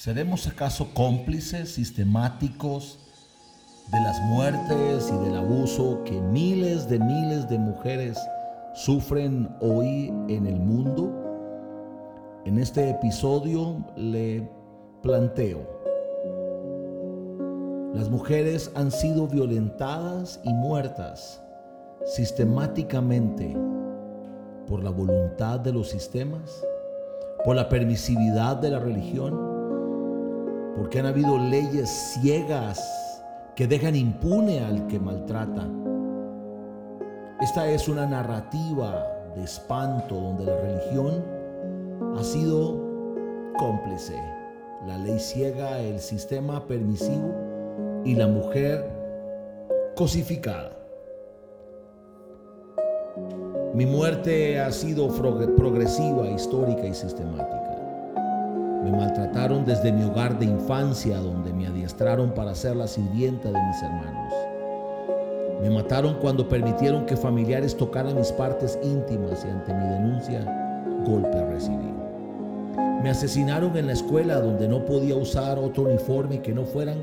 ¿Seremos acaso cómplices sistemáticos de las muertes y del abuso que miles de miles de mujeres sufren hoy en el mundo? En este episodio le planteo, las mujeres han sido violentadas y muertas sistemáticamente por la voluntad de los sistemas, por la permisividad de la religión, porque han habido leyes ciegas que dejan impune al que maltrata. Esta es una narrativa de espanto donde la religión ha sido cómplice. La ley ciega, el sistema permisivo y la mujer cosificada. Mi muerte ha sido progresiva, histórica y sistemática. Me maltrataron desde mi hogar de infancia, donde me adiestraron para ser la sirvienta de mis hermanos. Me mataron cuando permitieron que familiares tocaran mis partes íntimas y ante mi denuncia, golpe recibí. Me asesinaron en la escuela donde no podía usar otro uniforme que no fueran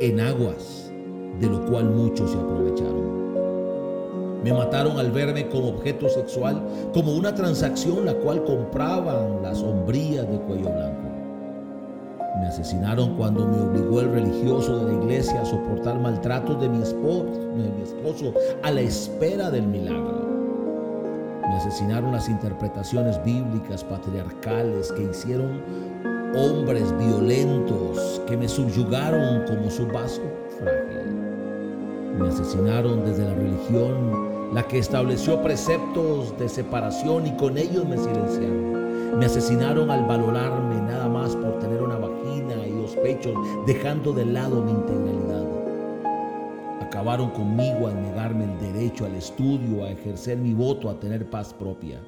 enaguas, de lo cual muchos se aprovecharon. Me mataron al verme como objeto sexual, como una transacción la cual compraban las sombrías de cuello blanco. Me asesinaron cuando me obligó el religioso de la iglesia a soportar maltratos de mi esposo, a la espera del milagro. Me asesinaron las interpretaciones bíblicas patriarcales que hicieron hombres violentos que me subyugaron como su vaso frágil. Me asesinaron desde la religión, la que estableció preceptos de separación y con ellos me silenciaron. Me asesinaron al valorarme nada más por tener una vagina y dos pechos, dejando de lado mi integralidad. Acabaron conmigo al negarme el derecho al estudio, a ejercer mi voto, a tener paz propia.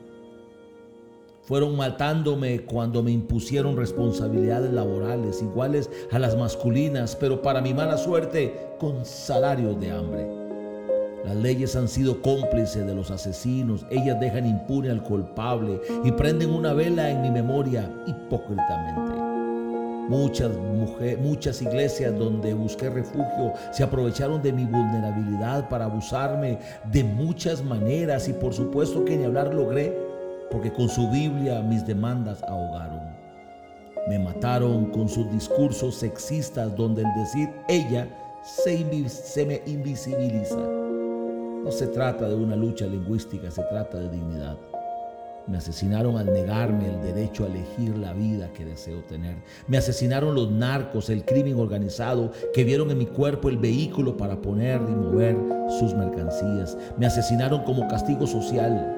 Fueron matándome cuando me impusieron responsabilidades laborales iguales a las masculinas, pero para mi mala suerte con salarios de hambre. Las leyes han sido cómplices de los asesinos. Ellas dejan impune al culpable y prenden una vela en mi memoria hipócritamente. Muchas, mujeres, muchas iglesias donde busqué refugio se aprovecharon de mi vulnerabilidad para abusarme de muchas maneras y por supuesto que ni hablar logré porque con su Biblia mis demandas ahogaron. Me mataron con sus discursos sexistas donde el decir ella se me invisibiliza. No se trata de una lucha lingüística, se trata de dignidad. Me asesinaron al negarme el derecho a elegir la vida que deseo tener. Me asesinaron los narcos, el crimen organizado, que vieron en mi cuerpo el vehículo para poner y mover sus mercancías. Me asesinaron como castigo social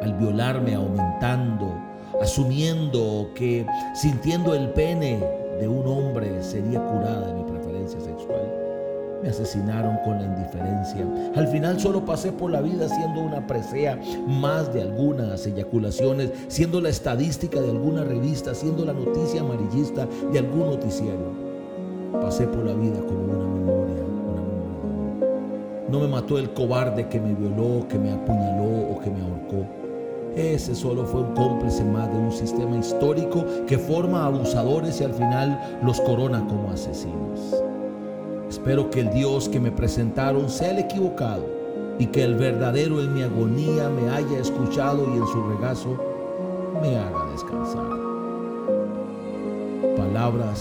al violarme aumentando, asumiendo que sintiendo el pene de un hombre sería curada mi preferencia sexual. Me asesinaron con la indiferencia. Al final solo pasé por la vida siendo una presea más de algunas eyaculaciones, siendo la estadística de alguna revista, siendo la noticia amarillista de algún noticiero. Pasé por la vida como una memoria, una memoria. No me mató el cobarde que me violó, que me apuñaló o que me ahorcó. Ese solo fue un cómplice más de un sistema histórico que forma abusadores y al final los corona como asesinos. Espero que el Dios que me presentaron sea el equivocado y que el verdadero en mi agonía me haya escuchado y en su regazo me haga descansar. Palabras,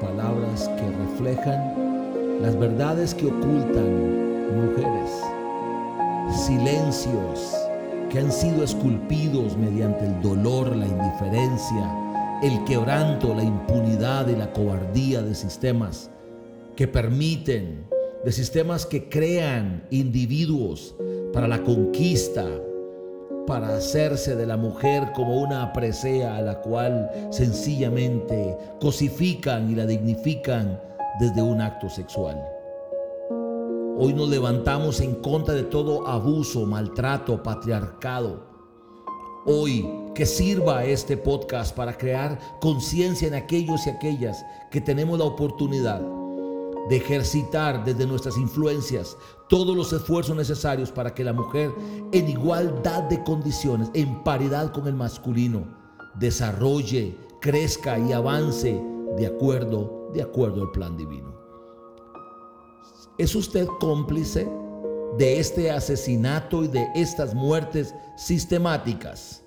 palabras que reflejan las verdades que ocultan mujeres, silencios que han sido esculpidos mediante el dolor, la indiferencia, el quebranto, la impunidad y la cobardía de sistemas que permiten, de sistemas que crean individuos para la conquista, para hacerse de la mujer como una presea a la cual sencillamente cosifican y la dignifican desde un acto sexual. Hoy nos levantamos en contra de todo abuso, maltrato, patriarcado. Hoy que sirva este podcast para crear conciencia en aquellos y aquellas que tenemos la oportunidad de ejercitar desde nuestras influencias todos los esfuerzos necesarios para que la mujer en igualdad de condiciones, en paridad con el masculino, desarrolle, crezca y avance de acuerdo, de acuerdo al plan divino. ¿Es usted cómplice de este asesinato y de estas muertes sistemáticas?